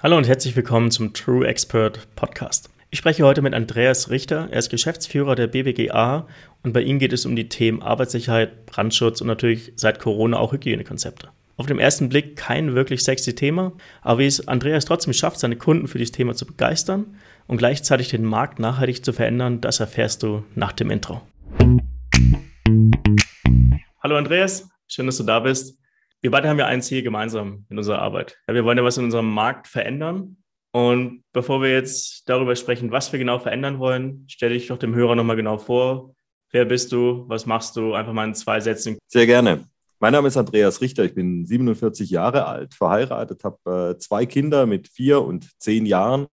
Hallo und herzlich willkommen zum True Expert Podcast. Ich spreche heute mit Andreas Richter. Er ist Geschäftsführer der BBGA und bei ihm geht es um die Themen Arbeitssicherheit, Brandschutz und natürlich seit Corona auch Hygienekonzepte. Auf den ersten Blick kein wirklich sexy Thema, aber wie es Andreas trotzdem schafft, seine Kunden für dieses Thema zu begeistern und gleichzeitig den Markt nachhaltig zu verändern, das erfährst du nach dem Intro. Hallo Andreas, schön, dass du da bist wir beide haben ja ein Ziel gemeinsam in unserer Arbeit. Ja, wir wollen ja was in unserem Markt verändern. Und bevor wir jetzt darüber sprechen, was wir genau verändern wollen, stelle ich doch dem Hörer nochmal genau vor. Wer bist du? Was machst du? Einfach mal in zwei Sätzen. Sehr gerne. Mein Name ist Andreas Richter. Ich bin 47 Jahre alt, verheiratet, habe äh, zwei Kinder mit vier und zehn Jahren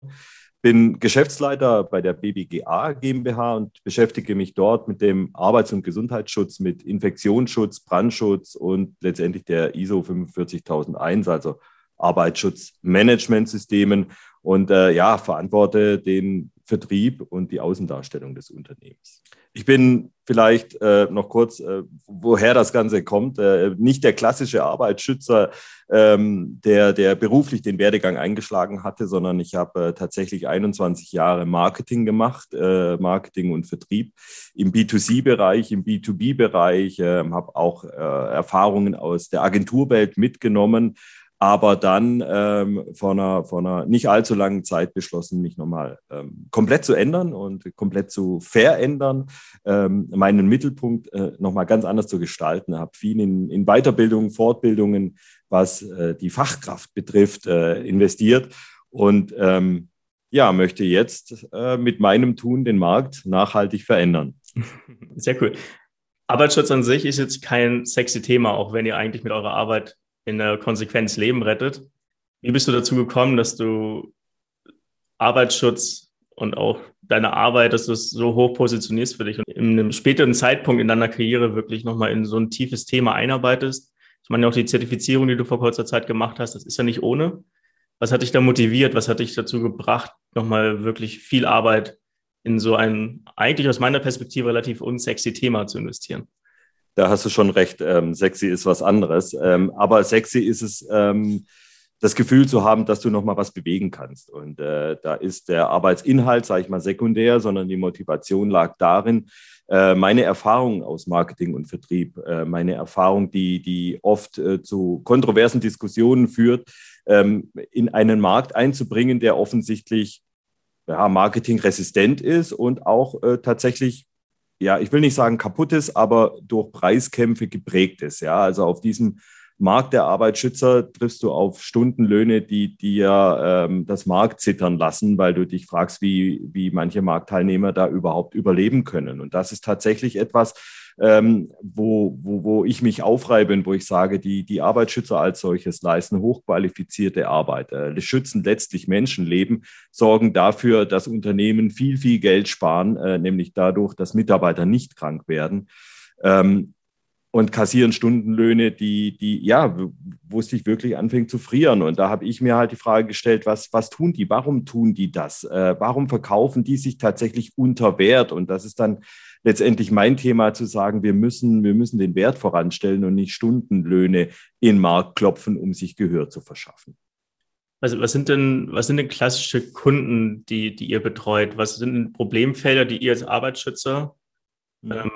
bin Geschäftsleiter bei der BBGA GmbH und beschäftige mich dort mit dem Arbeits- und Gesundheitsschutz, mit Infektionsschutz, Brandschutz und letztendlich der ISO 45001, also Arbeitsschutzmanagementsystemen und äh, ja, verantworte den Vertrieb und die Außendarstellung des Unternehmens. Ich bin vielleicht äh, noch kurz, äh, woher das Ganze kommt. Äh, nicht der klassische Arbeitsschützer, ähm, der, der beruflich den Werdegang eingeschlagen hatte, sondern ich habe äh, tatsächlich 21 Jahre Marketing gemacht, äh, Marketing und Vertrieb im B2C-Bereich, im B2B-Bereich, ähm, habe auch äh, Erfahrungen aus der Agenturwelt mitgenommen, aber dann ähm, vor, einer, vor einer nicht allzu langen Zeit beschlossen, mich nochmal ähm, komplett zu ändern und komplett zu verändern, ähm, meinen Mittelpunkt äh, nochmal ganz anders zu gestalten. Habe viel in, in Weiterbildungen, Fortbildungen, was äh, die Fachkraft betrifft, äh, investiert und ähm, ja, möchte jetzt äh, mit meinem Tun den Markt nachhaltig verändern. Sehr cool. Arbeitsschutz an sich ist jetzt kein sexy Thema, auch wenn ihr eigentlich mit eurer Arbeit in der Konsequenz Leben rettet. Wie bist du dazu gekommen, dass du Arbeitsschutz und auch deine Arbeit, dass du es so hoch positionierst für dich und in einem späteren Zeitpunkt in deiner Karriere wirklich nochmal in so ein tiefes Thema einarbeitest? Ich meine, auch die Zertifizierung, die du vor kurzer Zeit gemacht hast, das ist ja nicht ohne. Was hat dich da motiviert? Was hat dich dazu gebracht, nochmal wirklich viel Arbeit in so ein eigentlich aus meiner Perspektive relativ unsexy Thema zu investieren? Da hast du schon recht, ähm, sexy ist was anderes. Ähm, aber sexy ist es, ähm, das Gefühl zu haben, dass du noch mal was bewegen kannst. Und äh, da ist der Arbeitsinhalt, sage ich mal, sekundär, sondern die Motivation lag darin, äh, meine Erfahrung aus Marketing und Vertrieb, äh, meine Erfahrung, die, die oft äh, zu kontroversen Diskussionen führt, ähm, in einen Markt einzubringen, der offensichtlich ja, marketingresistent ist und auch äh, tatsächlich ja, ich will nicht sagen kaputt ist, aber durch Preiskämpfe geprägt ist. Ja, also auf diesem Markt der Arbeitsschützer triffst du auf Stundenlöhne, die dir ähm, das Markt zittern lassen, weil du dich fragst, wie, wie manche Marktteilnehmer da überhaupt überleben können. Und das ist tatsächlich etwas, ähm, wo, wo, wo ich mich aufreibe und wo ich sage, die, die Arbeitsschützer als solches leisten hochqualifizierte Arbeit, äh, schützen letztlich Menschenleben, sorgen dafür, dass Unternehmen viel, viel Geld sparen, äh, nämlich dadurch, dass Mitarbeiter nicht krank werden. Ähm, und kassieren Stundenlöhne, die, die, ja, wo es sich wirklich anfängt zu frieren. Und da habe ich mir halt die Frage gestellt, was, was tun die? Warum tun die das? Äh, warum verkaufen die sich tatsächlich unter Wert? Und das ist dann letztendlich mein Thema zu sagen, wir müssen, wir müssen den Wert voranstellen und nicht Stundenlöhne in den Markt klopfen, um sich Gehör zu verschaffen. Also was sind denn, was sind denn klassische Kunden, die, die ihr betreut? Was sind denn Problemfelder, die ihr als Arbeitsschützer ähm,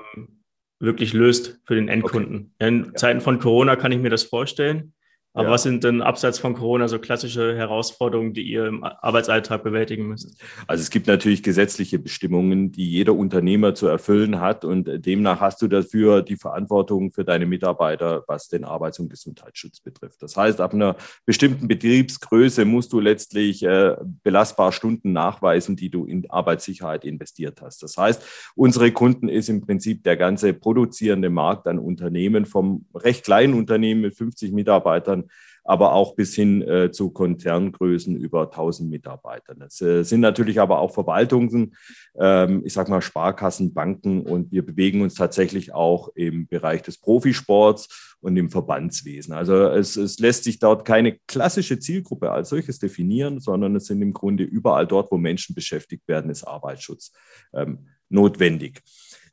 wirklich löst für den Endkunden. Okay. In Zeiten von Corona kann ich mir das vorstellen. Aber ja. was sind denn abseits von Corona so klassische Herausforderungen, die ihr im Arbeitsalltag bewältigen müsst? Also es gibt natürlich gesetzliche Bestimmungen, die jeder Unternehmer zu erfüllen hat und demnach hast du dafür die Verantwortung für deine Mitarbeiter, was den Arbeits- und Gesundheitsschutz betrifft. Das heißt, ab einer bestimmten Betriebsgröße musst du letztlich äh, belastbar Stunden nachweisen, die du in Arbeitssicherheit investiert hast. Das heißt, unsere Kunden ist im Prinzip der ganze produzierende Markt an Unternehmen vom recht kleinen Unternehmen mit 50 Mitarbeitern Mitarbeitern, aber auch bis hin äh, zu Konzerngrößen über 1000 Mitarbeitern. Es äh, sind natürlich aber auch Verwaltungen, ähm, ich sage mal Sparkassen, Banken und wir bewegen uns tatsächlich auch im Bereich des Profisports und im Verbandswesen. Also es, es lässt sich dort keine klassische Zielgruppe als solches definieren, sondern es sind im Grunde überall dort, wo Menschen beschäftigt werden, ist Arbeitsschutz ähm, notwendig.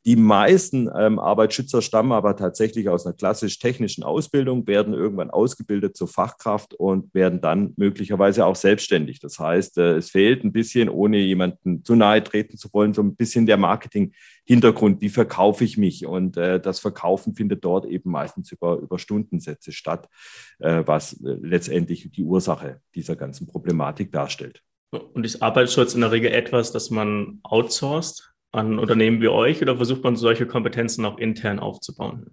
Die meisten ähm, Arbeitsschützer stammen aber tatsächlich aus einer klassisch-technischen Ausbildung, werden irgendwann ausgebildet zur Fachkraft und werden dann möglicherweise auch selbstständig. Das heißt, äh, es fehlt ein bisschen, ohne jemanden zu nahe treten zu wollen, so ein bisschen der Marketing-Hintergrund. Wie verkaufe ich mich? Und äh, das Verkaufen findet dort eben meistens über, über Stundensätze statt, äh, was äh, letztendlich die Ursache dieser ganzen Problematik darstellt. Und ist Arbeitsschutz in der Regel etwas, das man outsourced? An Unternehmen wie euch oder versucht man solche Kompetenzen auch intern aufzubauen?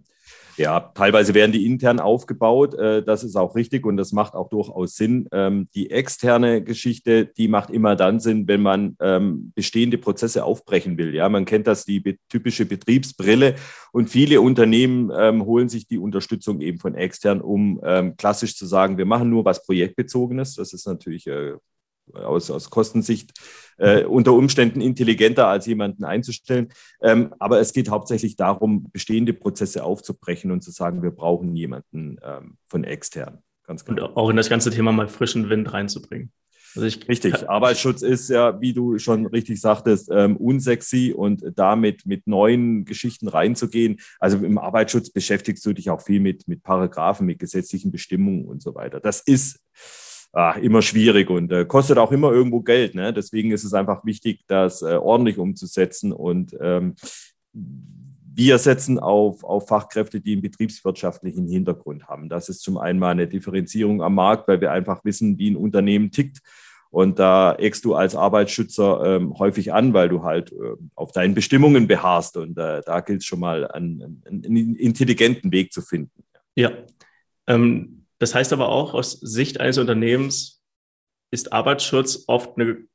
Ja, teilweise werden die intern aufgebaut. Äh, das ist auch richtig und das macht auch durchaus Sinn. Ähm, die externe Geschichte, die macht immer dann Sinn, wenn man ähm, bestehende Prozesse aufbrechen will. Ja, man kennt das, die typische Betriebsbrille und viele Unternehmen ähm, holen sich die Unterstützung eben von extern, um klassisch zu sagen, wir machen nur was projektbezogenes. Das ist natürlich äh, aus, aus Kostensicht äh, unter Umständen intelligenter als jemanden einzustellen. Ähm, aber es geht hauptsächlich darum, bestehende Prozesse aufzubrechen und zu sagen, wir brauchen jemanden ähm, von extern. Ganz genau. Und auch in das ganze Thema mal frischen Wind reinzubringen. Also ich, richtig. Arbeitsschutz ist ja, wie du schon richtig sagtest, ähm, unsexy und damit mit neuen Geschichten reinzugehen. Also im Arbeitsschutz beschäftigst du dich auch viel mit, mit Paragraphen, mit gesetzlichen Bestimmungen und so weiter. Das ist ah, immer schwierig und äh, kostet auch immer irgendwo Geld. Ne? Deswegen ist es einfach wichtig, das äh, ordentlich umzusetzen und ähm, wir setzen auf, auf Fachkräfte, die einen betriebswirtschaftlichen Hintergrund haben. Das ist zum einen mal eine Differenzierung am Markt, weil wir einfach wissen, wie ein Unternehmen tickt. Und da eckst du als Arbeitsschützer ähm, häufig an, weil du halt äh, auf deinen Bestimmungen beharrst. Und äh, da gilt es schon mal, einen, einen, intelligenten Weg zu finden. Ja. Ähm, das heißt aber auch, aus Sicht eines Unternehmens ist Arbeitsschutz oft eine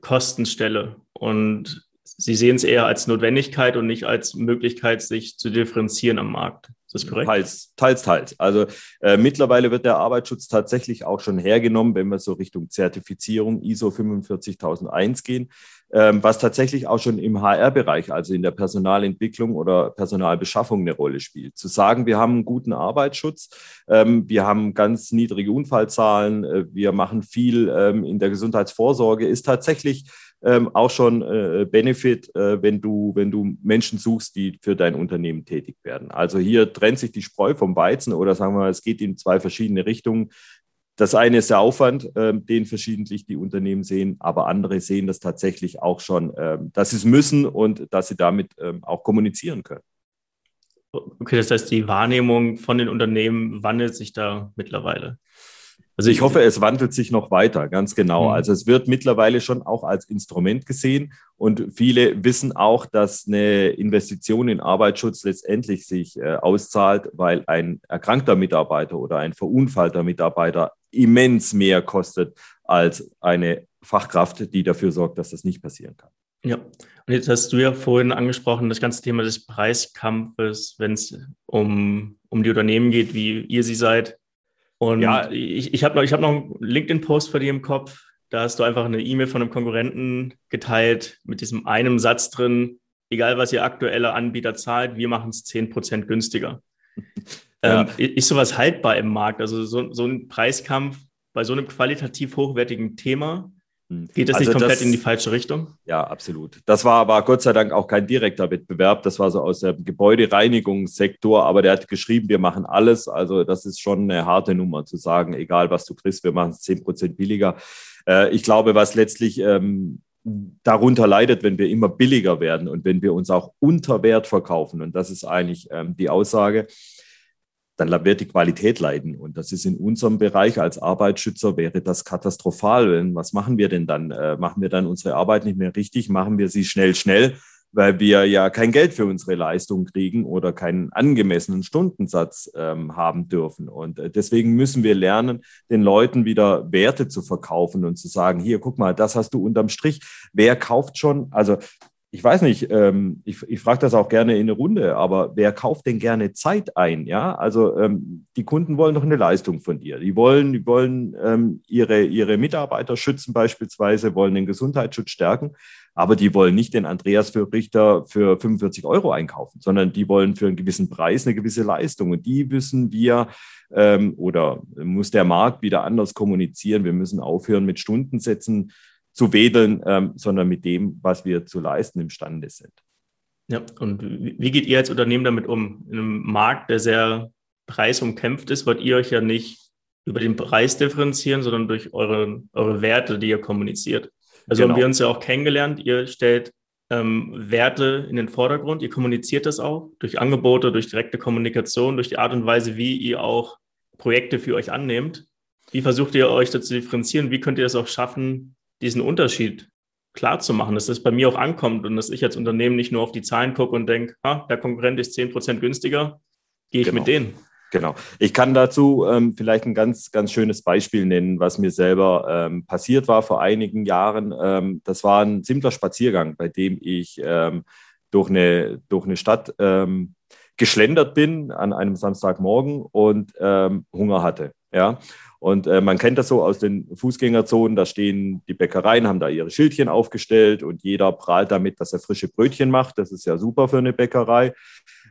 Kostenstelle. Und Sie sehen es eher als Notwendigkeit und nicht als Möglichkeit, sich zu differenzieren am Markt. Ist das korrekt? Teils, teils, teils. Also äh, mittlerweile wird der Arbeitsschutz tatsächlich auch schon hergenommen, wenn wir so Richtung Zertifizierung ISO 45001 gehen ähm, was tatsächlich auch schon im HR-Bereich, also in der Personalentwicklung oder Personalbeschaffung eine Rolle spielt. Zu sagen, wir haben einen guten Arbeitsschutz, ähm, wir haben ganz niedrige Unfallzahlen, äh, wir machen viel ähm, in der Gesundheitsvorsorge, ist tatsächlich ähm, auch schon äh, Benefit, äh, wenn du, wenn du Menschen suchst, die für dein Unternehmen tätig werden. Also hier trennt sich die Spreu vom Weizen oder sagen wir mal, es geht in zwei verschiedene Richtungen. Das eine ist der Aufwand, ähm, den verschiedentlich die Unternehmen sehen, aber andere sehen das tatsächlich auch schon, ähm, dass sie es müssen und dass sie damit ähm, auch kommunizieren können. Okay, das heißt, die Wahrnehmung von den Unternehmen wandelt sich da mittlerweile. Also ich hoffe, es wandelt sich noch weiter, ganz genau. Mhm. Also es wird mittlerweile schon auch als Instrument gesehen und viele wissen auch, dass eine Investition in Arbeitsschutz letztendlich sich äh, auszahlt, weil ein erkrankter Mitarbeiter oder ein verunfallter Mitarbeiter immens mehr kostet als eine Fachkraft, die dafür sorgt, dass das nicht passieren kann. Ja, und jetzt hast du ja vorhin angesprochen, das ganze Thema des Preiskampfes, wenn es um, um die Unternehmen geht, wie ihr sie seid. Und ja. ich, ich habe noch, hab noch einen LinkedIn-Post vor dir im Kopf. Da hast du einfach eine E-Mail von einem Konkurrenten geteilt mit diesem einen Satz drin, egal was ihr aktueller Anbieter zahlt, wir machen es 10% günstiger. Ja. Ähm, ist sowas haltbar im Markt? Also so, so ein Preiskampf bei so einem qualitativ hochwertigen Thema. Geht das also nicht komplett das, in die falsche Richtung? Ja, absolut. Das war aber Gott sei Dank auch kein direkter Wettbewerb. Das war so aus dem Gebäudereinigungssektor, aber der hat geschrieben, wir machen alles. Also das ist schon eine harte Nummer zu sagen, egal was du kriegst, wir machen es 10 Prozent billiger. Äh, ich glaube, was letztlich ähm, darunter leidet, wenn wir immer billiger werden und wenn wir uns auch unter Wert verkaufen. Und das ist eigentlich ähm, die Aussage dann wird die Qualität leiden. Und das ist in unserem Bereich als Arbeitsschützer wäre das katastrophal. Was machen wir denn dann? Äh, machen wir dann unsere Arbeit nicht mehr richtig? Machen wir sie schnell, schnell, weil wir ja kein Geld für unsere Leistung kriegen oder keinen angemessenen Stundensatz ähm, haben dürfen. Und äh, deswegen müssen wir lernen, den Leuten wieder Werte zu verkaufen und zu sagen, hier, guck mal, das hast du unterm Strich. Wer kauft schon? Also ich weiß nicht, ähm, ich, ich frage das auch gerne in eine Runde, aber wer kauft denn gerne Zeit ein? Ja, also ähm, die Kunden wollen doch eine Leistung von dir. Die wollen, die wollen ähm, ihre, ihre Mitarbeiter schützen beispielsweise, wollen den Gesundheitsschutz stärken, aber die wollen nicht den Andreas für Richter für 45 Euro einkaufen, sondern die wollen für einen gewissen Preis eine gewisse Leistung. Und die müssen wir ähm, oder muss der Markt wieder anders kommunizieren. Wir müssen aufhören mit Stundensätzen zu wedeln, ähm, sondern mit dem, was wir zu leisten imstande sind. Ja, und wie geht ihr als Unternehmen damit um? In einem Markt, der sehr preisumkämpft ist, wollt ihr euch ja nicht über den Preis differenzieren, sondern durch eure, eure Werte, die ihr kommuniziert. Also genau. haben wir uns ja auch kennengelernt. Ihr stellt ähm, Werte in den Vordergrund. Ihr kommuniziert das auch durch Angebote, durch direkte Kommunikation, durch die Art und Weise, wie ihr auch Projekte für euch annehmt. Wie versucht ihr euch dazu differenzieren? Wie könnt ihr es auch schaffen, diesen Unterschied klar zu machen, dass das bei mir auch ankommt und dass ich als Unternehmen nicht nur auf die Zahlen gucke und denke, ah, der Konkurrent ist 10% günstiger, gehe ich genau. mit denen. Genau. Ich kann dazu ähm, vielleicht ein ganz, ganz schönes Beispiel nennen, was mir selber ähm, passiert war vor einigen Jahren. Ähm, das war ein simpler Spaziergang, bei dem ich ähm, durch, eine, durch eine Stadt ähm, geschlendert bin an einem Samstagmorgen und ähm, Hunger hatte. Ja. Und äh, man kennt das so aus den Fußgängerzonen, da stehen die Bäckereien, haben da ihre Schildchen aufgestellt und jeder prahlt damit, dass er frische Brötchen macht. Das ist ja super für eine Bäckerei.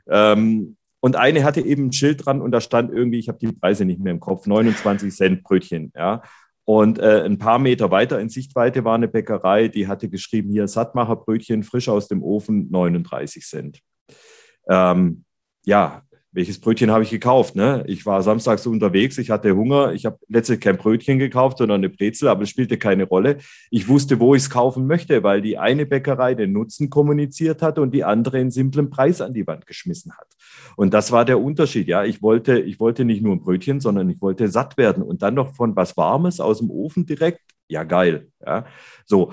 Ähm, und eine hatte eben ein Schild dran und da stand irgendwie, ich habe die Preise nicht mehr im Kopf, 29 Cent Brötchen. Ja. Und äh, ein paar Meter weiter in Sichtweite war eine Bäckerei, die hatte geschrieben, hier Sattmacherbrötchen frisch aus dem Ofen, 39 Cent. Ähm, ja, welches Brötchen habe ich gekauft? Ne? Ich war samstags unterwegs, ich hatte Hunger, ich habe letztlich kein Brötchen gekauft, sondern eine Brezel, aber es spielte keine Rolle. Ich wusste, wo ich es kaufen möchte, weil die eine Bäckerei den Nutzen kommuniziert hat und die andere einen simplen Preis an die Wand geschmissen hat. Und das war der Unterschied. Ja, ich wollte, ich wollte nicht nur ein Brötchen, sondern ich wollte satt werden und dann noch von was Warmes aus dem Ofen direkt. Ja, geil. Ja, so.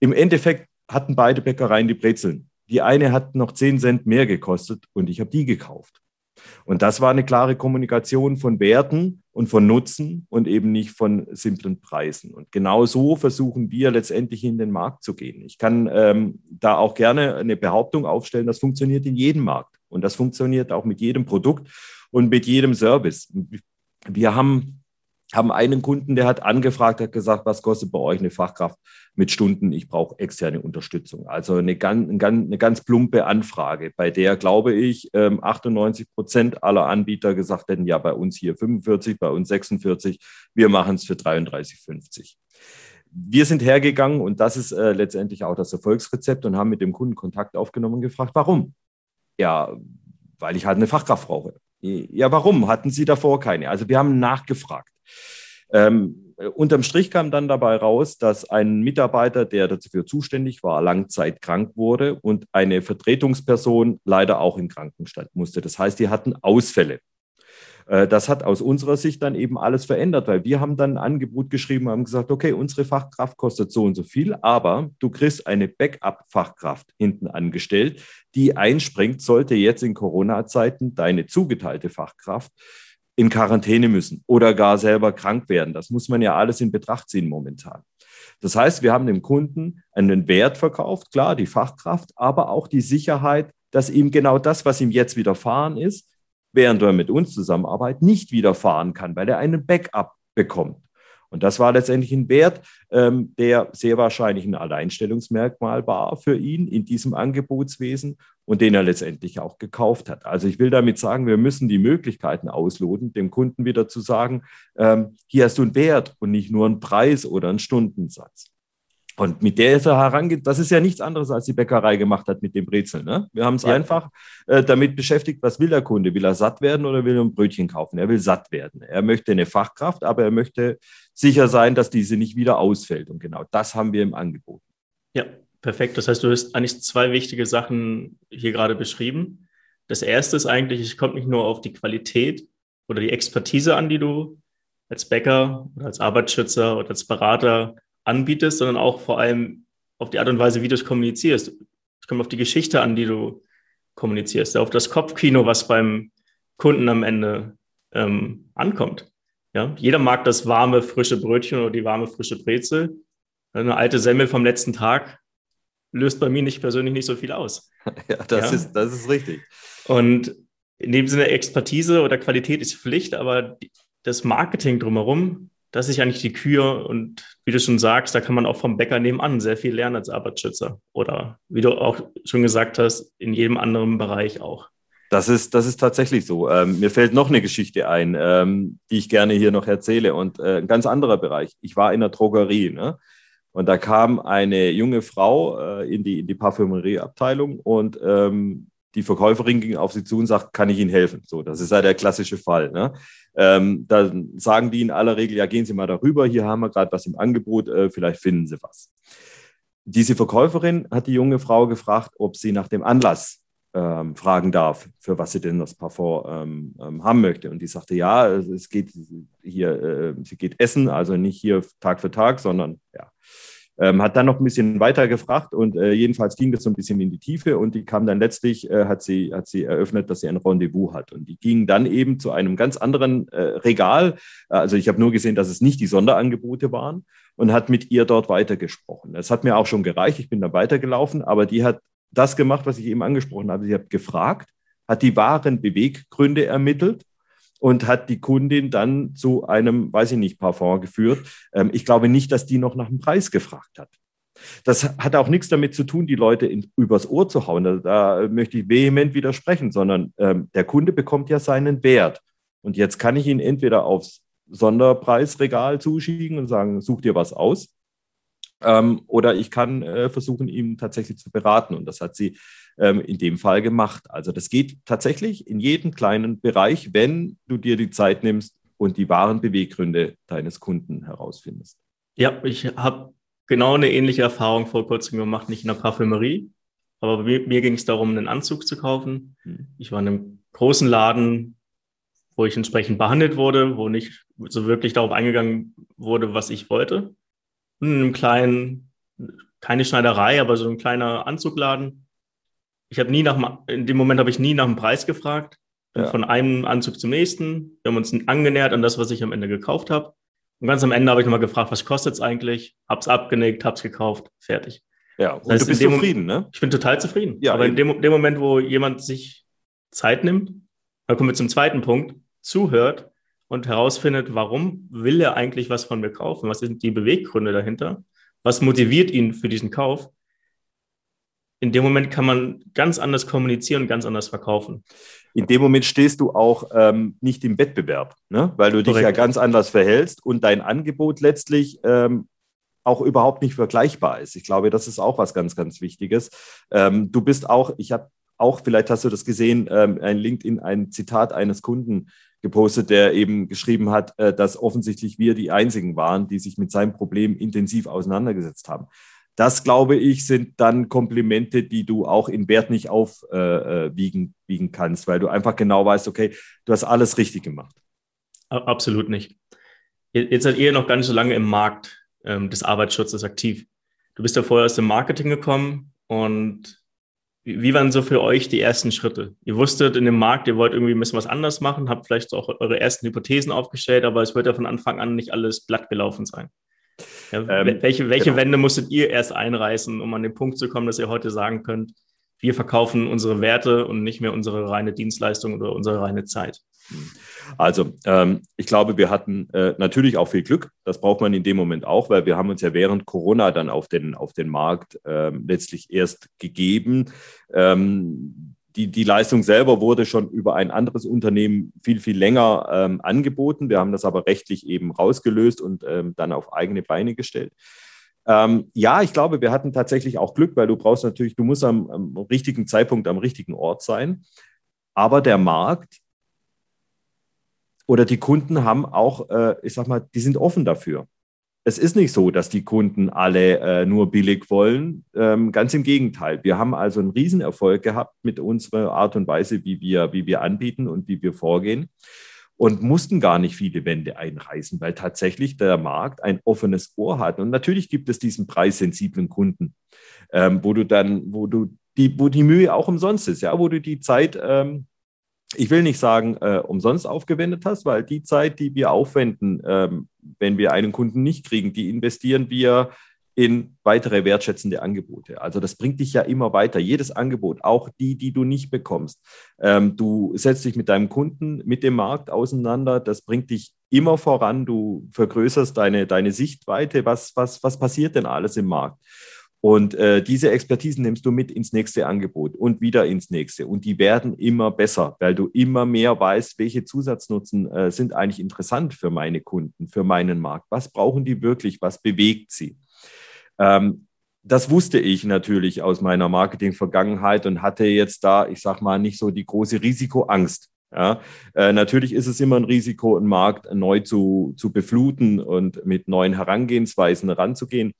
Im Endeffekt hatten beide Bäckereien die Brezeln. Die eine hat noch 10 Cent mehr gekostet und ich habe die gekauft. Und das war eine klare Kommunikation von Werten und von Nutzen und eben nicht von simplen Preisen. Und genau so versuchen wir letztendlich in den Markt zu gehen. Ich kann ähm, da auch gerne eine Behauptung aufstellen, das funktioniert in jedem Markt. Und das funktioniert auch mit jedem Produkt und mit jedem Service. Wir haben haben einen Kunden, der hat angefragt, hat gesagt, was kostet bei euch eine Fachkraft mit Stunden? Ich brauche externe Unterstützung. Also eine ganz, eine ganz plumpe Anfrage, bei der, glaube ich, 98 ähm, Prozent aller Anbieter gesagt hätten, ja, bei uns hier 45, bei uns 46, wir machen es für 33,50. Wir sind hergegangen und das ist äh, letztendlich auch das Erfolgsrezept und haben mit dem Kunden Kontakt aufgenommen und gefragt, warum? Ja, weil ich halt eine Fachkraft brauche. Ja, warum? Hatten Sie davor keine? Also wir haben nachgefragt. Ähm, unterm Strich kam dann dabei raus, dass ein Mitarbeiter, der dafür zuständig war, langzeit krank wurde und eine Vertretungsperson leider auch in Krankenstand musste. Das heißt, die hatten Ausfälle. Äh, das hat aus unserer Sicht dann eben alles verändert, weil wir haben dann ein Angebot geschrieben, haben gesagt, okay, unsere Fachkraft kostet so und so viel, aber du kriegst eine Backup-Fachkraft hinten angestellt, die einspringt, sollte jetzt in Corona-Zeiten deine zugeteilte Fachkraft in Quarantäne müssen oder gar selber krank werden. Das muss man ja alles in Betracht ziehen momentan. Das heißt, wir haben dem Kunden einen Wert verkauft, klar, die Fachkraft, aber auch die Sicherheit, dass ihm genau das, was ihm jetzt widerfahren ist, während er mit uns zusammenarbeitet, nicht widerfahren kann, weil er einen Backup bekommt. Und das war letztendlich ein Wert, ähm, der sehr wahrscheinlich ein Alleinstellungsmerkmal war für ihn in diesem Angebotswesen und den er letztendlich auch gekauft hat. Also ich will damit sagen, wir müssen die Möglichkeiten ausloten, dem Kunden wieder zu sagen, ähm, hier hast du einen Wert und nicht nur einen Preis oder einen Stundensatz. Und mit der er herangeht, das ist ja nichts anderes, als die Bäckerei gemacht hat mit dem Brezel. Ne? Wir haben es ja. einfach äh, damit beschäftigt, was will der Kunde? Will er satt werden oder will er ein Brötchen kaufen? Er will satt werden. Er möchte eine Fachkraft, aber er möchte sicher sein, dass diese nicht wieder ausfällt. Und genau das haben wir im Angebot. Ja, perfekt. Das heißt, du hast eigentlich zwei wichtige Sachen hier gerade beschrieben. Das erste ist eigentlich, es kommt nicht nur auf die Qualität oder die Expertise an, die du als Bäcker oder als Arbeitsschützer oder als Berater anbietest, sondern auch vor allem auf die Art und Weise, wie du es kommunizierst. Es kommt auf die Geschichte an, die du kommunizierst, auf das Kopfkino, was beim Kunden am Ende ähm, ankommt. Ja, jeder mag das warme, frische Brötchen oder die warme, frische Brezel. Eine alte Semmel vom letzten Tag löst bei mir nicht persönlich nicht so viel aus. Ja, das, ja? Ist, das ist richtig. Und in dem Sinne, Expertise oder Qualität ist Pflicht, aber das Marketing drumherum das ist eigentlich die Kür und wie du schon sagst, da kann man auch vom Bäcker nebenan sehr viel lernen als Arbeitsschützer oder wie du auch schon gesagt hast, in jedem anderen Bereich auch. Das ist, das ist tatsächlich so. Ähm, mir fällt noch eine Geschichte ein, ähm, die ich gerne hier noch erzähle und äh, ein ganz anderer Bereich. Ich war in der Drogerie. Ne? Und da kam eine junge Frau äh, in die, in die Parfümerieabteilung und ähm, die Verkäuferin ging auf sie zu und sagt, kann ich Ihnen helfen? So, das ist ja der klassische Fall. Ne? Ähm, dann sagen die in aller Regel, ja, gehen Sie mal darüber, hier haben wir gerade was im Angebot, äh, vielleicht finden Sie was. Diese Verkäuferin hat die junge Frau gefragt, ob sie nach dem Anlass ähm, fragen darf, für was sie denn das Parfum ähm, ähm haben möchte. Und die sagte, ja, es geht hier, äh, sie geht essen, also nicht hier Tag für Tag, sondern ja, ähm, hat dann noch ein bisschen weiter gefragt und äh, jedenfalls ging das so ein bisschen in die Tiefe und die kam dann letztlich, äh, hat, sie, hat sie eröffnet, dass sie ein Rendezvous hat. Und die ging dann eben zu einem ganz anderen äh, Regal. Also ich habe nur gesehen, dass es nicht die Sonderangebote waren und hat mit ihr dort weitergesprochen. Das hat mir auch schon gereicht, ich bin dann weitergelaufen, aber die hat das gemacht, was ich eben angesprochen habe. Sie hat gefragt, hat die wahren Beweggründe ermittelt und hat die Kundin dann zu einem, weiß ich nicht, Parfum geführt. Ähm, ich glaube nicht, dass die noch nach dem Preis gefragt hat. Das hat auch nichts damit zu tun, die Leute in, übers Ohr zu hauen. Da, da möchte ich vehement widersprechen, sondern ähm, der Kunde bekommt ja seinen Wert. Und jetzt kann ich ihn entweder aufs Sonderpreisregal zuschieben und sagen, such dir was aus. Ähm, oder ich kann äh, versuchen, ihn tatsächlich zu beraten. Und das hat sie ähm, in dem Fall gemacht. Also das geht tatsächlich in jedem kleinen Bereich, wenn du dir die Zeit nimmst und die wahren Beweggründe deines Kunden herausfindest. Ja, ich habe genau eine ähnliche Erfahrung vor kurzem gemacht, nicht in der Parfümerie, aber mir, mir ging es darum, einen Anzug zu kaufen. Hm. Ich war in einem großen Laden, wo ich entsprechend behandelt wurde, wo nicht so wirklich darauf eingegangen wurde, was ich wollte. In einem kleinen, keine Schneiderei, aber so ein kleiner Anzugladen ich habe nie nach in dem Moment habe ich nie nach dem Preis gefragt. Ja. Von einem Anzug zum nächsten. Wir haben uns angenähert an das, was ich am Ende gekauft habe. Und ganz am Ende habe ich nochmal gefragt, was kostet es eigentlich? Hab's abgenickt, hab's gekauft, fertig. Ja, und das heißt, du bist zufrieden, ne? Ich bin total zufrieden. Ja, Aber in dem, dem Moment, wo jemand sich Zeit nimmt, dann kommen wir zum zweiten Punkt, zuhört und herausfindet, warum will er eigentlich was von mir kaufen? Was sind die Beweggründe dahinter? Was motiviert ihn für diesen Kauf? in dem Moment kann man ganz anders kommunizieren und ganz anders verkaufen. In dem Moment stehst du auch ähm, nicht im Wettbewerb, ne? weil du Korrekt. dich ja ganz anders verhältst und dein Angebot letztlich ähm, auch überhaupt nicht vergleichbar ist. Ich glaube, das ist auch was ganz, ganz Wichtiges. Ähm, du bist auch, ich habe auch, vielleicht hast du das gesehen, ähm, ein LinkedIn, ein Zitat eines Kunden gepostet, der eben geschrieben hat, äh, dass offensichtlich wir die Einzigen waren, die sich mit seinem Problem intensiv auseinandergesetzt haben. Das, glaube ich, sind dann Komplimente, die du auch in Wert nicht aufwiegen äh, wiegen kannst, weil du einfach genau weißt, okay, du hast alles richtig gemacht. Absolut nicht. Jetzt seid ihr noch gar nicht so lange im Markt ähm, des Arbeitsschutzes aktiv. Du bist ja vorher aus dem Marketing gekommen und wie waren so für euch die ersten Schritte? Ihr wusstet in dem Markt, ihr wollt irgendwie ein bisschen was anders machen, habt vielleicht auch eure ersten Hypothesen aufgestellt, aber es wird ja von Anfang an nicht alles glatt gelaufen sein. Ja, ähm, welche welche genau. Wände musstet ihr erst einreißen, um an den Punkt zu kommen, dass ihr heute sagen könnt, wir verkaufen unsere Werte und nicht mehr unsere reine Dienstleistung oder unsere reine Zeit? Also, ähm, ich glaube, wir hatten äh, natürlich auch viel Glück. Das braucht man in dem Moment auch, weil wir haben uns ja während Corona dann auf den, auf den Markt äh, letztlich erst gegeben. Ähm, die, die Leistung selber wurde schon über ein anderes Unternehmen viel, viel länger ähm, angeboten. Wir haben das aber rechtlich eben rausgelöst und ähm, dann auf eigene Beine gestellt. Ähm, ja, ich glaube, wir hatten tatsächlich auch Glück, weil du brauchst natürlich, du musst am, am richtigen Zeitpunkt am richtigen Ort sein. Aber der Markt oder die Kunden haben auch, äh, ich sag mal, die sind offen dafür es ist nicht so, dass die Kunden alle äh, nur billig wollen. Ähm, ganz im Gegenteil. Wir haben also einen Riesenerfolg gehabt mit unserer Art und Weise, wie wir, wie wir anbieten und wie wir vorgehen und mussten gar nicht viele Wände einreißen, weil tatsächlich der Markt ein offenes Ohr hat. Und natürlich gibt es diesen preissensiblen Kunden, ähm, wo du dann, wo du die, wo die Mühe auch umsonst ist, ja, wo du die Zeit ähm, ich will nicht sagen, äh, umsonst aufgewendet hast, weil die Zeit, die wir aufwenden, ähm, wenn wir einen Kunden nicht kriegen, die investieren wir in weitere wertschätzende Angebote. Also das bringt dich ja immer weiter. Jedes Angebot, auch die, die du nicht bekommst. Ähm, du setzt dich mit deinem Kunden, mit dem Markt auseinander. Das bringt dich immer voran. Du vergrößerst deine, deine Sichtweite. Was, was, was passiert denn alles im Markt? Und äh, diese Expertisen nimmst du mit ins nächste Angebot und wieder ins nächste. Und die werden immer besser, weil du immer mehr weißt, welche Zusatznutzen äh, sind eigentlich interessant für meine Kunden, für meinen Markt. Was brauchen die wirklich? Was bewegt sie? Ähm, das wusste ich natürlich aus meiner Marketing-Vergangenheit und hatte jetzt da, ich sag mal, nicht so die große Risikoangst. Ja, äh, natürlich ist es immer ein Risiko, einen Markt neu zu, zu befluten und mit neuen Herangehensweisen heranzugehen,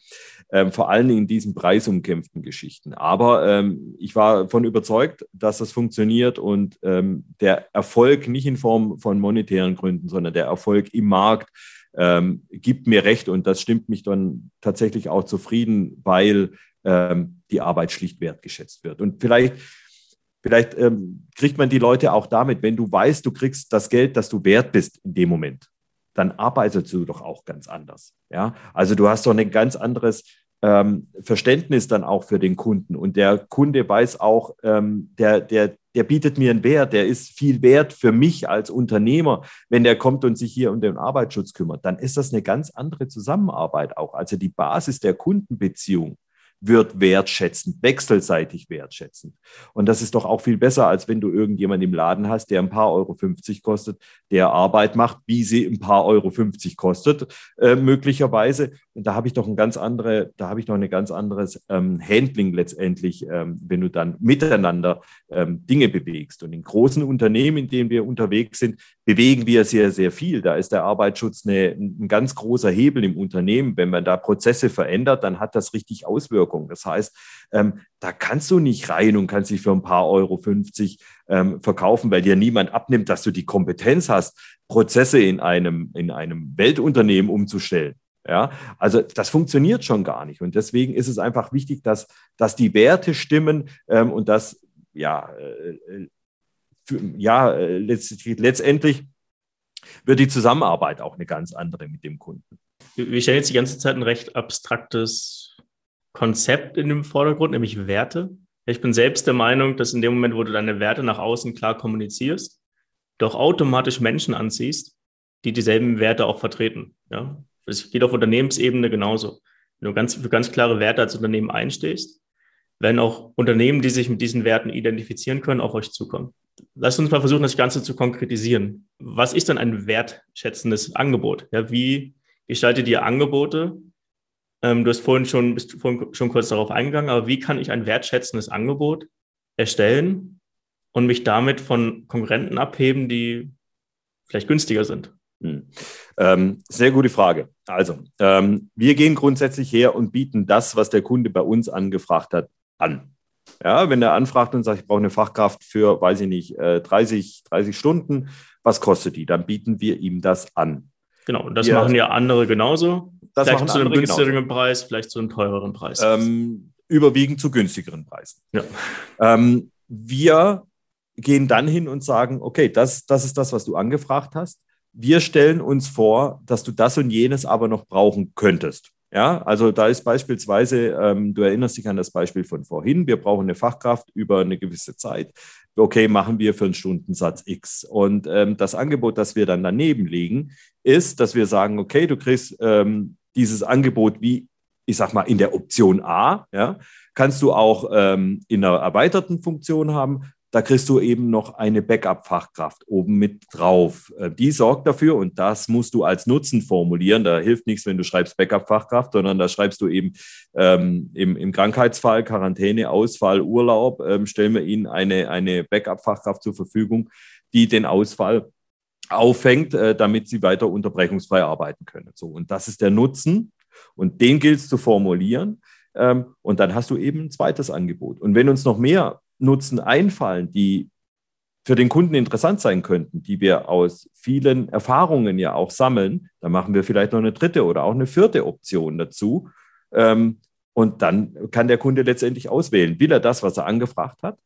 ähm, vor allem in diesen preisumkämpften Geschichten. Aber ähm, ich war davon überzeugt, dass das funktioniert und ähm, der Erfolg nicht in Form von monetären Gründen, sondern der Erfolg im Markt ähm, gibt mir recht und das stimmt mich dann tatsächlich auch zufrieden, weil ähm, die Arbeit schlicht wertgeschätzt wird. Und vielleicht Vielleicht ähm, kriegt man die Leute auch damit, wenn du weißt, du kriegst das Geld, das du wert bist in dem Moment, dann arbeitest du doch auch ganz anders. Ja, also du hast doch ein ganz anderes ähm, Verständnis dann auch für den Kunden. Und der Kunde weiß auch, ähm, der, der, der bietet mir einen Wert, der ist viel wert für mich als Unternehmer, wenn der kommt und sich hier um den Arbeitsschutz kümmert, dann ist das eine ganz andere Zusammenarbeit auch. Also die Basis der Kundenbeziehung wird wertschätzend, wechselseitig wertschätzend. Und das ist doch auch viel besser, als wenn du irgendjemanden im Laden hast, der ein paar Euro 50 kostet, der Arbeit macht, wie sie ein paar Euro 50 kostet, äh, möglicherweise. Und da habe ich doch ein ganz andere, da habe ich noch ein ganz anderes ähm, Handling letztendlich, ähm, wenn du dann miteinander ähm, Dinge bewegst. Und in großen Unternehmen, in denen wir unterwegs sind, bewegen wir sehr, sehr viel. Da ist der Arbeitsschutz eine, ein ganz großer Hebel im Unternehmen. Wenn man da Prozesse verändert, dann hat das richtig Auswirkungen. Das heißt, ähm, da kannst du nicht rein und kannst dich für ein paar Euro 50 ähm, verkaufen, weil dir niemand abnimmt, dass du die Kompetenz hast, Prozesse in einem, in einem Weltunternehmen umzustellen. Ja, also das funktioniert schon gar nicht. Und deswegen ist es einfach wichtig, dass, dass die Werte stimmen ähm, und dass, ja, äh, für, ja, äh, letztendlich wird die Zusammenarbeit auch eine ganz andere mit dem Kunden. Wir stellen jetzt die ganze Zeit ein recht abstraktes Konzept in dem Vordergrund, nämlich Werte. Ich bin selbst der Meinung, dass in dem Moment, wo du deine Werte nach außen klar kommunizierst, du auch automatisch Menschen anziehst, die dieselben Werte auch vertreten. Ja? Das geht auf Unternehmensebene genauso. Wenn du ganz, für ganz klare Werte als Unternehmen einstehst, werden auch Unternehmen, die sich mit diesen Werten identifizieren können, auf euch zukommen. Lasst uns mal versuchen, das Ganze zu konkretisieren. Was ist denn ein wertschätzendes Angebot? Ja, wie gestaltet ihr Angebote? Ähm, du hast vorhin schon, bist vorhin schon kurz darauf eingegangen, aber wie kann ich ein wertschätzendes Angebot erstellen und mich damit von Konkurrenten abheben, die vielleicht günstiger sind? Hm. Ähm, sehr gute Frage. Also, ähm, wir gehen grundsätzlich her und bieten das, was der Kunde bei uns angefragt hat, an. Ja, wenn er anfragt und sagt, ich brauche eine Fachkraft für, weiß ich nicht, 30, äh, 30 Stunden, was kostet die? Dann bieten wir ihm das an. Genau, und das wir, machen ja andere genauso. Das vielleicht zu einem günstigeren genauso. Preis, vielleicht zu einem teureren Preis. Ähm, überwiegend zu günstigeren Preisen. Ja. Ähm, wir gehen dann hin und sagen, okay, das, das ist das, was du angefragt hast wir stellen uns vor, dass du das und jenes aber noch brauchen könntest. Ja, also da ist beispielsweise, ähm, du erinnerst dich an das Beispiel von vorhin, wir brauchen eine Fachkraft über eine gewisse Zeit. Okay, machen wir für einen Stundensatz X. Und ähm, das Angebot, das wir dann daneben legen, ist, dass wir sagen, okay, du kriegst ähm, dieses Angebot wie, ich sag mal, in der Option A, ja, kannst du auch ähm, in einer erweiterten Funktion haben da kriegst du eben noch eine Backup-Fachkraft oben mit drauf. Äh, die sorgt dafür und das musst du als Nutzen formulieren. Da hilft nichts, wenn du schreibst Backup-Fachkraft, sondern da schreibst du eben ähm, im, im, Krankheitsfall, Quarantäne, Ausfall, Urlaub, ähm, stellen wir ihnen eine, eine Backup-Fachkraft zur Verfügung, die den Ausfall auffängt, äh, damit sie weiter unterbrechungsfrei arbeiten können. So, und das ist der Nutzen und den gilt es zu formulieren. Ähm, und dann hast du eben ein zweites Angebot. Und wenn uns noch mehr Nutzen einfallen, die für den Kunden interessant sein könnten, die wir aus vielen Erfahrungen ja auch sammeln, dann machen wir vielleicht noch eine dritte oder auch eine vierte Option dazu. Ähm, und dann kann der Kunde letztendlich auswählen, will er das, was er angefragt hat?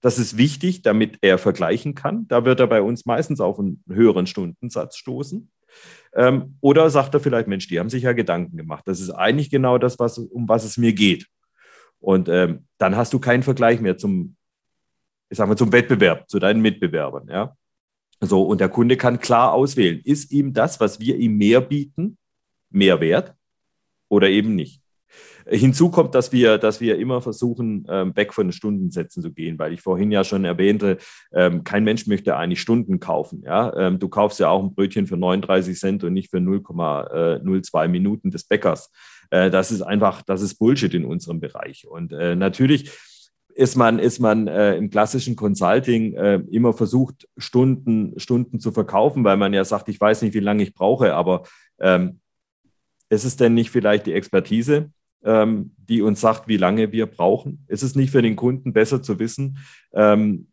Das ist wichtig, damit er vergleichen kann. Da wird er bei uns meistens auf einen höheren Stundensatz stoßen. Ähm, oder sagt er vielleicht, Mensch, die haben sich ja Gedanken gemacht. Das ist eigentlich genau das, was, um was es mir geht. Und ähm, dann hast du keinen Vergleich mehr zum, ich sag mal, zum Wettbewerb, zu deinen Mitbewerbern. Ja? So, und der Kunde kann klar auswählen, ist ihm das, was wir ihm mehr bieten, mehr wert oder eben nicht. Hinzu kommt, dass wir, dass wir immer versuchen, ähm, weg von den Stundensätzen zu gehen, weil ich vorhin ja schon erwähnte, ähm, kein Mensch möchte eigentlich Stunden kaufen. Ja? Ähm, du kaufst ja auch ein Brötchen für 39 Cent und nicht für 0,02 Minuten des Bäckers. Äh, das ist einfach, das ist Bullshit in unserem Bereich. Und äh, natürlich ist man, ist man äh, im klassischen Consulting äh, immer versucht, Stunden, Stunden zu verkaufen, weil man ja sagt, ich weiß nicht, wie lange ich brauche, aber ähm, ist es denn nicht vielleicht die Expertise, ähm, die uns sagt, wie lange wir brauchen? Ist es nicht für den Kunden besser zu wissen, ähm,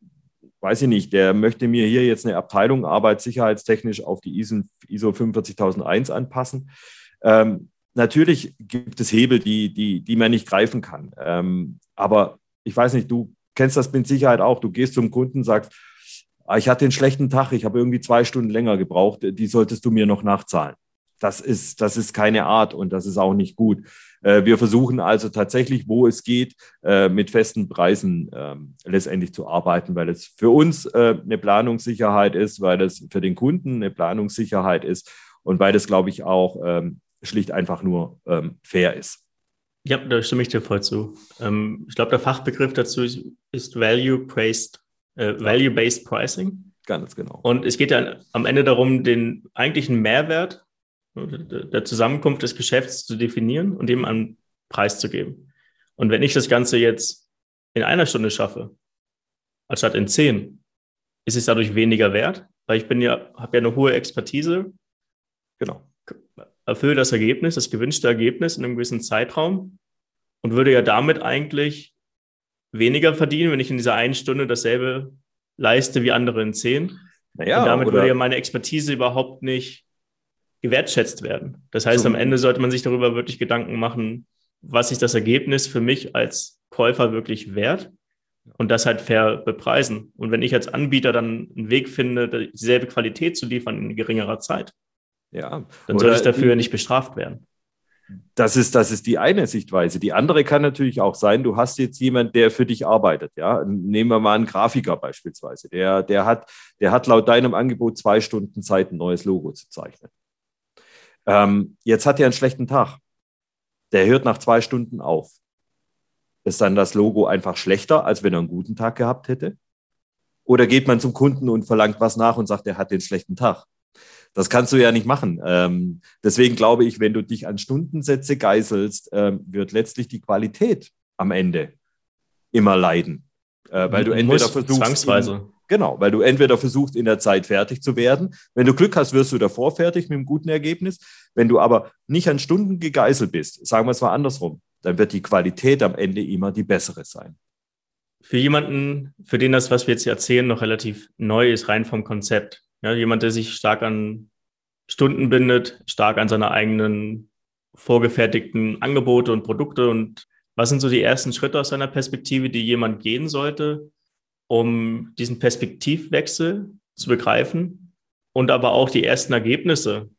weiß ich nicht, der möchte mir hier jetzt eine Abteilung arbeitssicherheitstechnisch auf die ISO, ISO 45001 anpassen. Ähm, natürlich gibt es Hebel, die, die, die man nicht greifen kann. Ähm, aber ich weiß nicht, du kennst das mit Sicherheit auch. Du gehst zum Kunden, sagst, ah, ich hatte einen schlechten Tag, ich habe irgendwie zwei Stunden länger gebraucht, die solltest du mir noch nachzahlen. Das ist, das ist keine Art und das ist auch nicht gut. Äh, wir versuchen also tatsächlich, wo es geht, äh, mit festen Preisen ähm, letztendlich zu arbeiten, weil es für uns äh, eine Planungssicherheit ist, weil es für den Kunden eine Planungssicherheit ist und weil es, glaube ich, auch ähm, schlicht einfach nur ähm, fair ist. Ja, da stimme ich dir voll zu. ich glaube, der Fachbegriff dazu ist, Value-Based Value Pricing. Ganz genau. Und es geht ja am Ende darum, den eigentlichen Mehrwert der Zusammenkunft des Geschäfts zu definieren und dem einen Preis zu geben. Und wenn ich das Ganze jetzt in einer Stunde schaffe, anstatt in zehn, ist es dadurch weniger wert, weil ich bin ja, habe ja eine hohe Expertise. Genau. Erfülle das Ergebnis, das gewünschte Ergebnis in einem gewissen Zeitraum und würde ja damit eigentlich weniger verdienen, wenn ich in dieser einen Stunde dasselbe leiste wie andere in zehn. Naja, und damit würde ja meine Expertise überhaupt nicht gewertschätzt werden. Das heißt, so. am Ende sollte man sich darüber wirklich Gedanken machen, was ist das Ergebnis für mich als Käufer wirklich wert und das halt fair bepreisen. Und wenn ich als Anbieter dann einen Weg finde, dieselbe Qualität zu liefern in geringerer Zeit, ja. dann soll ich dafür nicht bestraft werden. Das ist, das ist die eine Sichtweise. Die andere kann natürlich auch sein, du hast jetzt jemand, der für dich arbeitet. Ja? Nehmen wir mal einen Grafiker beispielsweise. Der, der, hat, der hat laut deinem Angebot zwei Stunden Zeit, ein neues Logo zu zeichnen. Ähm, jetzt hat er einen schlechten Tag. Der hört nach zwei Stunden auf. Ist dann das Logo einfach schlechter, als wenn er einen guten Tag gehabt hätte? Oder geht man zum Kunden und verlangt was nach und sagt, er hat den schlechten Tag? Das kannst du ja nicht machen. Ähm, deswegen glaube ich, wenn du dich an Stundensätze geißelst, ähm, wird letztlich die Qualität am Ende immer leiden. Äh, weil du entweder versuchst. Zwangsweise. Genau, weil du entweder versuchst, in der Zeit fertig zu werden. Wenn du Glück hast, wirst du davor fertig mit einem guten Ergebnis. Wenn du aber nicht an Stunden gegeißelt bist, sagen wir es mal andersrum, dann wird die Qualität am Ende immer die bessere sein. Für jemanden, für den das, was wir jetzt erzählen, noch relativ neu ist, rein vom Konzept. Ja, jemand, der sich stark an Stunden bindet, stark an seine eigenen vorgefertigten Angebote und Produkte. Und was sind so die ersten Schritte aus seiner Perspektive, die jemand gehen sollte, um diesen Perspektivwechsel zu begreifen und aber auch die ersten Ergebnisse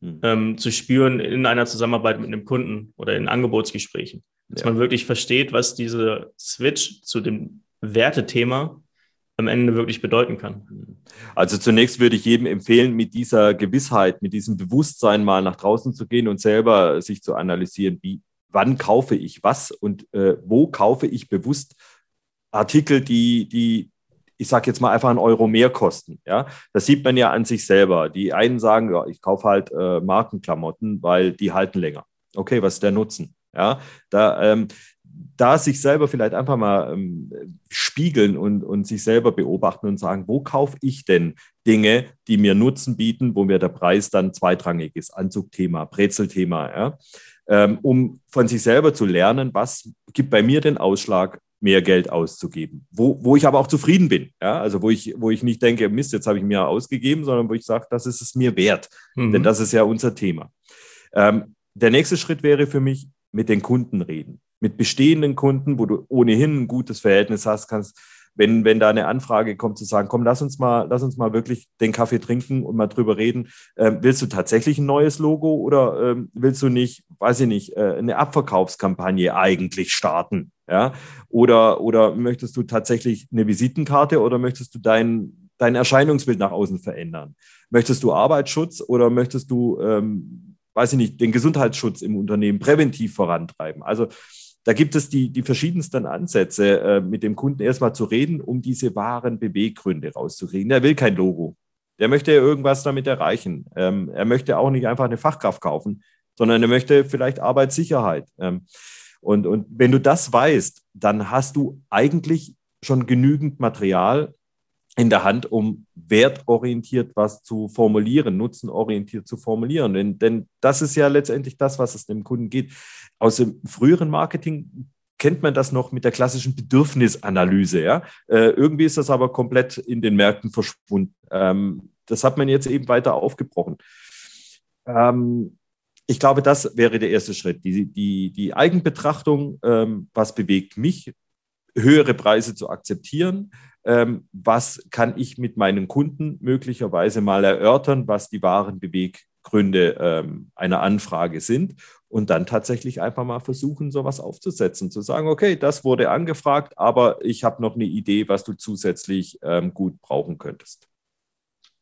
hm. ähm, zu spüren in einer Zusammenarbeit mit einem Kunden oder in Angebotsgesprächen. Dass ja. man wirklich versteht, was diese Switch zu dem Wertethema am Ende wirklich bedeuten kann. Hm. Also zunächst würde ich jedem empfehlen, mit dieser Gewissheit, mit diesem Bewusstsein mal nach draußen zu gehen und selber sich zu analysieren, wie, wann kaufe ich was und äh, wo kaufe ich bewusst Artikel, die, die ich sage jetzt mal einfach einen Euro mehr kosten. Ja, das sieht man ja an sich selber. Die einen sagen, ja, ich kaufe halt äh, Markenklamotten, weil die halten länger. Okay, was ist der Nutzen? Ja, da, ähm, da sich selber vielleicht einfach mal ähm, spiegeln und, und sich selber beobachten und sagen, wo kaufe ich denn Dinge, die mir Nutzen bieten, wo mir der Preis dann zweitrangig ist, Anzugthema, Brezelthema, ja, ähm, um von sich selber zu lernen, was gibt bei mir den Ausschlag, mehr Geld auszugeben. Wo, wo ich aber auch zufrieden bin. Ja? Also wo ich, wo ich nicht denke, Mist, jetzt habe ich mir ausgegeben, sondern wo ich sage, das ist es mir wert. Mhm. Denn das ist ja unser Thema. Ähm, der nächste Schritt wäre für mich, mit den Kunden reden. Mit bestehenden Kunden, wo du ohnehin ein gutes Verhältnis hast, kannst, wenn, wenn da eine Anfrage kommt, zu sagen, komm, lass uns mal, lass uns mal wirklich den Kaffee trinken und mal drüber reden. Ähm, willst du tatsächlich ein neues Logo oder ähm, willst du nicht, weiß ich nicht, äh, eine Abverkaufskampagne eigentlich starten? Ja? Oder, oder möchtest du tatsächlich eine Visitenkarte oder möchtest du dein, dein Erscheinungsbild nach außen verändern? Möchtest du Arbeitsschutz oder möchtest du ähm, weiß ich nicht, den Gesundheitsschutz im Unternehmen präventiv vorantreiben. Also da gibt es die, die verschiedensten Ansätze, äh, mit dem Kunden erstmal zu reden, um diese wahren Beweggründe rauszukriegen. Er will kein Logo. Der möchte irgendwas damit erreichen. Ähm, er möchte auch nicht einfach eine Fachkraft kaufen, sondern er möchte vielleicht Arbeitssicherheit. Ähm, und, und wenn du das weißt, dann hast du eigentlich schon genügend Material in der Hand, um wertorientiert was zu formulieren, nutzenorientiert zu formulieren. Denn, denn das ist ja letztendlich das, was es dem Kunden geht. Aus dem früheren Marketing kennt man das noch mit der klassischen Bedürfnisanalyse. Ja? Äh, irgendwie ist das aber komplett in den Märkten verschwunden. Ähm, das hat man jetzt eben weiter aufgebrochen. Ähm, ich glaube, das wäre der erste Schritt. Die, die, die Eigenbetrachtung, ähm, was bewegt mich, höhere Preise zu akzeptieren. Ähm, was kann ich mit meinen Kunden möglicherweise mal erörtern, was die wahren Beweggründe ähm, einer Anfrage sind und dann tatsächlich einfach mal versuchen, sowas aufzusetzen, zu sagen, okay, das wurde angefragt, aber ich habe noch eine Idee, was du zusätzlich ähm, gut brauchen könntest.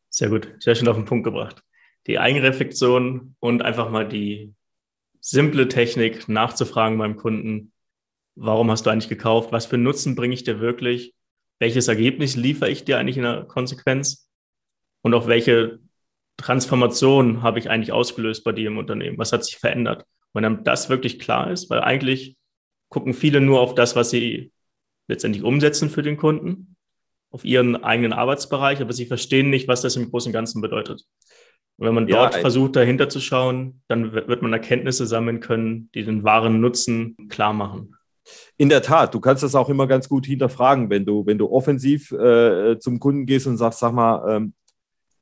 Sehr gut, sehr schön auf den Punkt gebracht die Eigenreflexion und einfach mal die simple Technik nachzufragen beim Kunden, warum hast du eigentlich gekauft, was für Nutzen bringe ich dir wirklich, welches Ergebnis liefere ich dir eigentlich in der Konsequenz und auch welche Transformation habe ich eigentlich ausgelöst bei dir im Unternehmen, was hat sich verändert. Wenn dann das wirklich klar ist, weil eigentlich gucken viele nur auf das, was sie letztendlich umsetzen für den Kunden, auf ihren eigenen Arbeitsbereich, aber sie verstehen nicht, was das im Großen und Ganzen bedeutet. Und wenn man dort ja, versucht, dahinter zu schauen, dann wird man Erkenntnisse sammeln können, die den wahren Nutzen klar machen. In der Tat, du kannst das auch immer ganz gut hinterfragen, wenn du, wenn du offensiv äh, zum Kunden gehst und sagst, sag mal, ähm,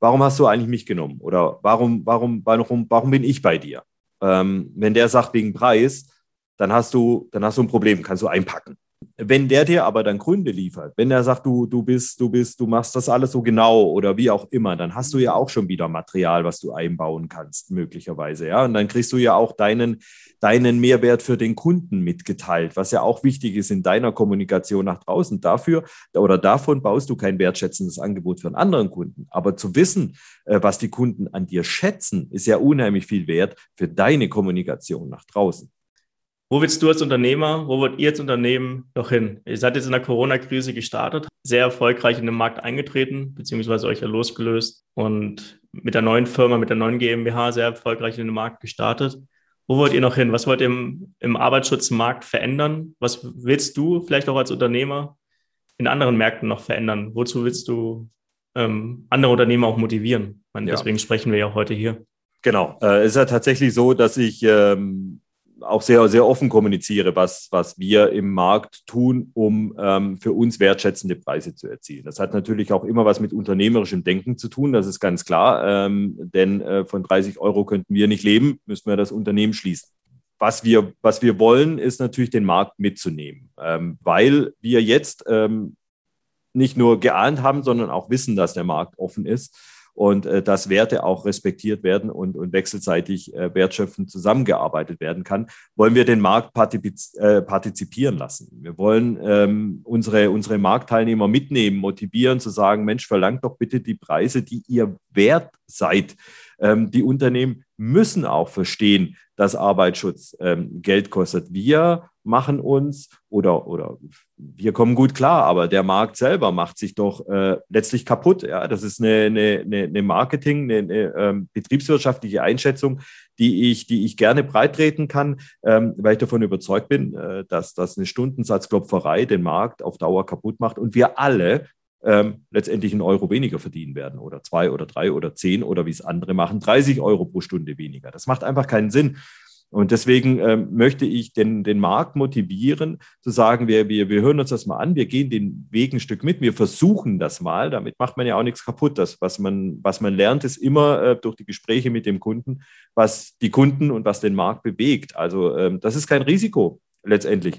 warum hast du eigentlich mich genommen? Oder warum, warum, warum, warum bin ich bei dir? Ähm, wenn der sagt wegen Preis, dann hast du, dann hast du ein Problem, kannst du einpacken. Wenn der dir aber dann Gründe liefert, wenn er sagt, du, du bist, du bist, du machst das alles so genau oder wie auch immer, dann hast du ja auch schon wieder Material, was du einbauen kannst, möglicherweise. Ja, und dann kriegst du ja auch deinen, deinen Mehrwert für den Kunden mitgeteilt, was ja auch wichtig ist in deiner Kommunikation nach draußen. Dafür oder davon baust du kein wertschätzendes Angebot für einen anderen Kunden. Aber zu wissen, äh, was die Kunden an dir schätzen, ist ja unheimlich viel wert für deine Kommunikation nach draußen. Wo willst du als Unternehmer, wo wollt ihr als Unternehmen noch hin? Ihr seid jetzt in der Corona-Krise gestartet, sehr erfolgreich in den Markt eingetreten, beziehungsweise euch ja losgelöst und mit der neuen Firma, mit der neuen GmbH sehr erfolgreich in den Markt gestartet. Wo wollt ihr noch hin? Was wollt ihr im, im Arbeitsschutzmarkt verändern? Was willst du vielleicht auch als Unternehmer in anderen Märkten noch verändern? Wozu willst du ähm, andere Unternehmer auch motivieren? Meine, ja. Deswegen sprechen wir ja heute hier. Genau. Äh, es ist ja tatsächlich so, dass ich ähm, auch sehr, sehr offen kommuniziere, was, was wir im Markt tun, um ähm, für uns wertschätzende Preise zu erzielen. Das hat natürlich auch immer was mit unternehmerischem Denken zu tun, das ist ganz klar, ähm, denn äh, von 30 Euro könnten wir nicht leben, müssen wir das Unternehmen schließen. Was wir, was wir wollen, ist natürlich den Markt mitzunehmen, ähm, weil wir jetzt ähm, nicht nur geahnt haben, sondern auch wissen, dass der Markt offen ist und äh, dass Werte auch respektiert werden und, und wechselseitig äh, wertschöpfend zusammengearbeitet werden kann, wollen wir den Markt partiziz äh, partizipieren lassen. Wir wollen ähm, unsere, unsere Marktteilnehmer mitnehmen, motivieren, zu sagen, Mensch, verlangt doch bitte die Preise, die ihr wert seid. Ähm, die Unternehmen müssen auch verstehen, dass Arbeitsschutz ähm, Geld kostet. Wir machen uns oder, oder wir kommen gut klar, aber der Markt selber macht sich doch äh, letztlich kaputt. Ja? Das ist eine, eine, eine Marketing, eine, eine ähm, betriebswirtschaftliche Einschätzung, die ich, die ich gerne breitreten kann, ähm, weil ich davon überzeugt bin, äh, dass, dass eine Stundensatzklopferei den Markt auf Dauer kaputt macht und wir alle ähm, letztendlich einen Euro weniger verdienen werden oder zwei oder drei oder zehn oder wie es andere machen, 30 Euro pro Stunde weniger. Das macht einfach keinen Sinn. Und deswegen ähm, möchte ich den, den Markt motivieren, zu sagen, wir, wir, wir hören uns das mal an, wir gehen den Weg ein Stück mit, wir versuchen das mal. Damit macht man ja auch nichts kaputt. Das, was man, was man lernt, ist immer äh, durch die Gespräche mit dem Kunden, was die Kunden und was den Markt bewegt. Also ähm, das ist kein Risiko letztendlich.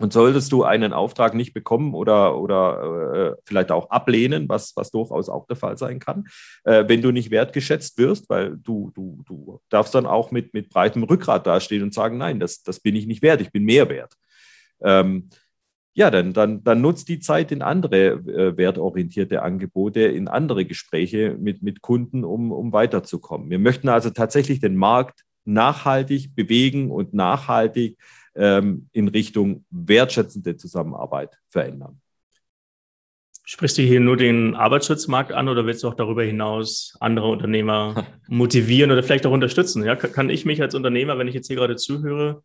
Und solltest du einen Auftrag nicht bekommen oder, oder äh, vielleicht auch ablehnen, was, was durchaus auch der Fall sein kann, äh, wenn du nicht wertgeschätzt wirst, weil du, du, du darfst dann auch mit, mit breitem Rückgrat dastehen und sagen, nein, das, das bin ich nicht wert, ich bin mehr wert. Ähm, ja, dann, dann, dann nutzt die Zeit in andere äh, wertorientierte Angebote, in andere Gespräche mit, mit Kunden, um, um weiterzukommen. Wir möchten also tatsächlich den Markt nachhaltig bewegen und nachhaltig ähm, in Richtung wertschätzende Zusammenarbeit verändern. Sprichst du hier nur den Arbeitsschutzmarkt an oder willst du auch darüber hinaus andere Unternehmer motivieren oder vielleicht auch unterstützen? Ja, kann ich mich als Unternehmer, wenn ich jetzt hier gerade zuhöre,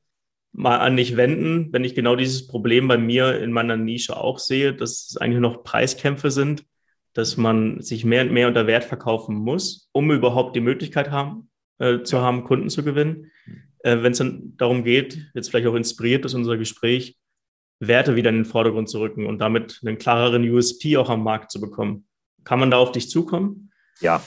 mal an dich wenden, wenn ich genau dieses Problem bei mir in meiner Nische auch sehe, dass es eigentlich noch Preiskämpfe sind, dass man sich mehr und mehr unter Wert verkaufen muss, um überhaupt die Möglichkeit haben, äh, zu haben, Kunden zu gewinnen. Äh, wenn es dann darum geht, jetzt vielleicht auch inspiriert durch unser Gespräch, Werte wieder in den Vordergrund zu rücken und damit einen klareren USP auch am Markt zu bekommen. Kann man da auf dich zukommen? Ja,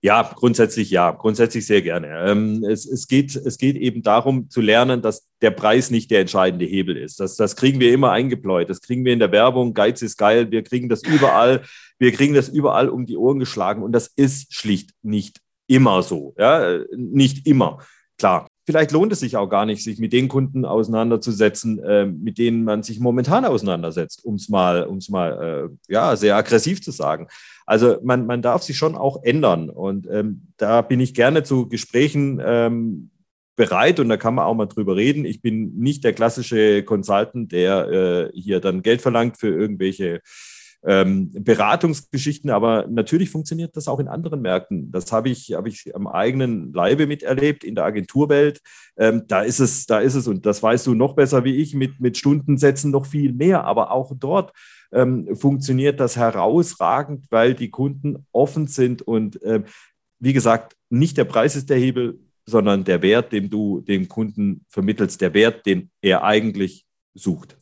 ja, grundsätzlich ja, grundsätzlich sehr gerne. Ähm, es, es, geht, es geht eben darum zu lernen, dass der Preis nicht der entscheidende Hebel ist. Das, das kriegen wir immer eingebläut. Das kriegen wir in der Werbung. Geiz ist geil. Wir kriegen das überall. Wir kriegen das überall um die Ohren geschlagen. Und das ist schlicht nicht immer so. Ja, nicht immer. Klar, vielleicht lohnt es sich auch gar nicht, sich mit den Kunden auseinanderzusetzen, äh, mit denen man sich momentan auseinandersetzt, um es mal, um's mal äh, ja, sehr aggressiv zu sagen. Also man, man darf sich schon auch ändern. Und ähm, da bin ich gerne zu Gesprächen ähm, bereit und da kann man auch mal drüber reden. Ich bin nicht der klassische Consultant, der äh, hier dann Geld verlangt für irgendwelche ähm, Beratungsgeschichten, aber natürlich funktioniert das auch in anderen Märkten. Das habe ich, habe ich am eigenen Leibe miterlebt in der Agenturwelt. Ähm, da ist es, da ist es, und das weißt du noch besser wie ich, mit, mit Stundensätzen noch viel mehr, aber auch dort ähm, funktioniert das herausragend, weil die Kunden offen sind und ähm, wie gesagt, nicht der Preis ist der Hebel, sondern der Wert, den du dem Kunden vermittelst, der Wert, den er eigentlich sucht.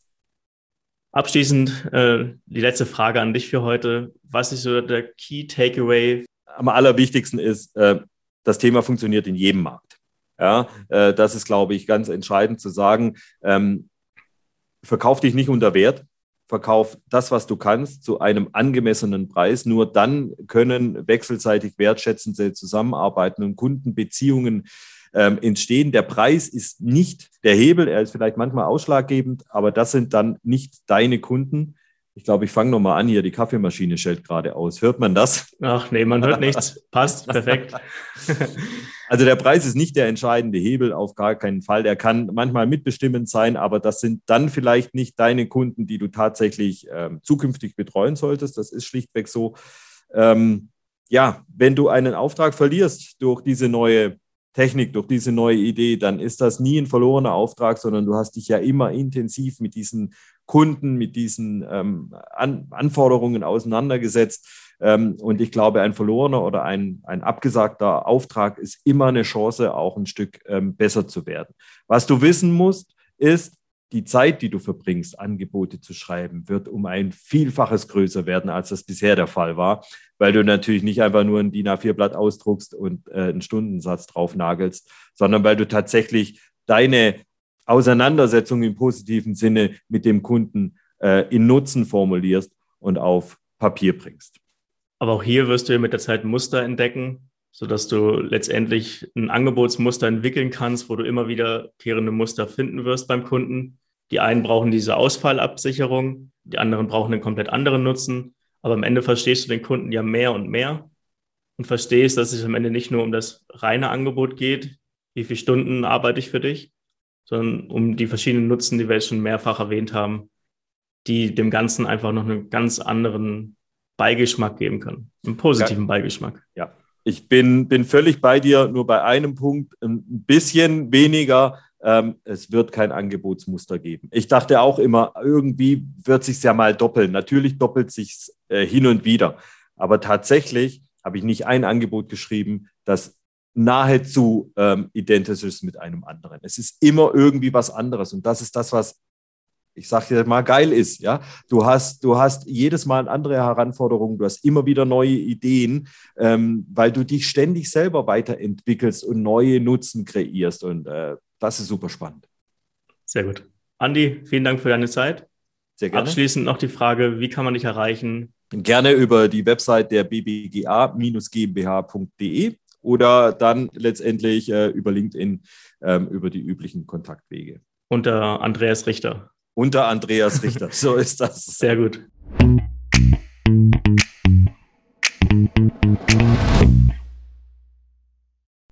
Abschließend äh, die letzte Frage an dich für heute. Was ist so der Key Takeaway? Am allerwichtigsten ist, äh, das Thema funktioniert in jedem Markt. Ja, äh, das ist, glaube ich, ganz entscheidend zu sagen. Ähm, verkauf dich nicht unter Wert, verkauf das, was du kannst, zu einem angemessenen Preis. Nur dann können wechselseitig wertschätzende Zusammenarbeiten und Kundenbeziehungen ähm, entstehen. Der Preis ist nicht der Hebel, er ist vielleicht manchmal ausschlaggebend, aber das sind dann nicht deine Kunden. Ich glaube, ich fange nochmal an hier. Die Kaffeemaschine stellt gerade aus. Hört man das? Ach nee, man hört nichts. Passt, perfekt. Also der Preis ist nicht der entscheidende Hebel, auf gar keinen Fall. Der kann manchmal mitbestimmend sein, aber das sind dann vielleicht nicht deine Kunden, die du tatsächlich ähm, zukünftig betreuen solltest. Das ist schlichtweg so. Ähm, ja, wenn du einen Auftrag verlierst durch diese neue Technik, durch diese neue Idee, dann ist das nie ein verlorener Auftrag, sondern du hast dich ja immer intensiv mit diesen Kunden, mit diesen ähm, An Anforderungen auseinandergesetzt. Ähm, und ich glaube, ein verlorener oder ein, ein abgesagter Auftrag ist immer eine Chance, auch ein Stück ähm, besser zu werden. Was du wissen musst, ist, die Zeit, die du verbringst, Angebote zu schreiben, wird um ein Vielfaches größer werden, als das bisher der Fall war, weil du natürlich nicht einfach nur ein DIN A4-Blatt ausdruckst und äh, einen Stundensatz drauf nagelst, sondern weil du tatsächlich deine Auseinandersetzung im positiven Sinne mit dem Kunden äh, in Nutzen formulierst und auf Papier bringst. Aber auch hier wirst du mit der Zeit Muster entdecken, sodass du letztendlich ein Angebotsmuster entwickeln kannst, wo du immer wiederkehrende Muster finden wirst beim Kunden. Die einen brauchen diese Ausfallabsicherung, die anderen brauchen einen komplett anderen Nutzen. Aber am Ende verstehst du den Kunden ja mehr und mehr und verstehst, dass es am Ende nicht nur um das reine Angebot geht, wie viele Stunden arbeite ich für dich, sondern um die verschiedenen Nutzen, die wir jetzt schon mehrfach erwähnt haben, die dem Ganzen einfach noch einen ganz anderen Beigeschmack geben können, einen positiven ja. Beigeschmack. Ja, ich bin, bin völlig bei dir, nur bei einem Punkt ein bisschen weniger. Ähm, es wird kein Angebotsmuster geben. Ich dachte auch immer, irgendwie wird sich ja mal doppeln. Natürlich doppelt sich äh, hin und wieder, aber tatsächlich habe ich nicht ein Angebot geschrieben, das nahezu ähm, identisch ist mit einem anderen. Es ist immer irgendwie was anderes und das ist das, was ich sage dir mal, geil ist. Ja? Du, hast, du hast jedes Mal andere Herausforderungen, du hast immer wieder neue Ideen, ähm, weil du dich ständig selber weiterentwickelst und neue Nutzen kreierst. Und äh, das ist super spannend. Sehr gut. Andi, vielen Dank für deine Zeit. Sehr gerne. Abschließend noch die Frage, wie kann man dich erreichen? Gerne über die Website der bbga-gmbh.de oder dann letztendlich äh, über LinkedIn ähm, über die üblichen Kontaktwege. Unter Andreas Richter unter Andreas Richter. So ist das. Sehr gut.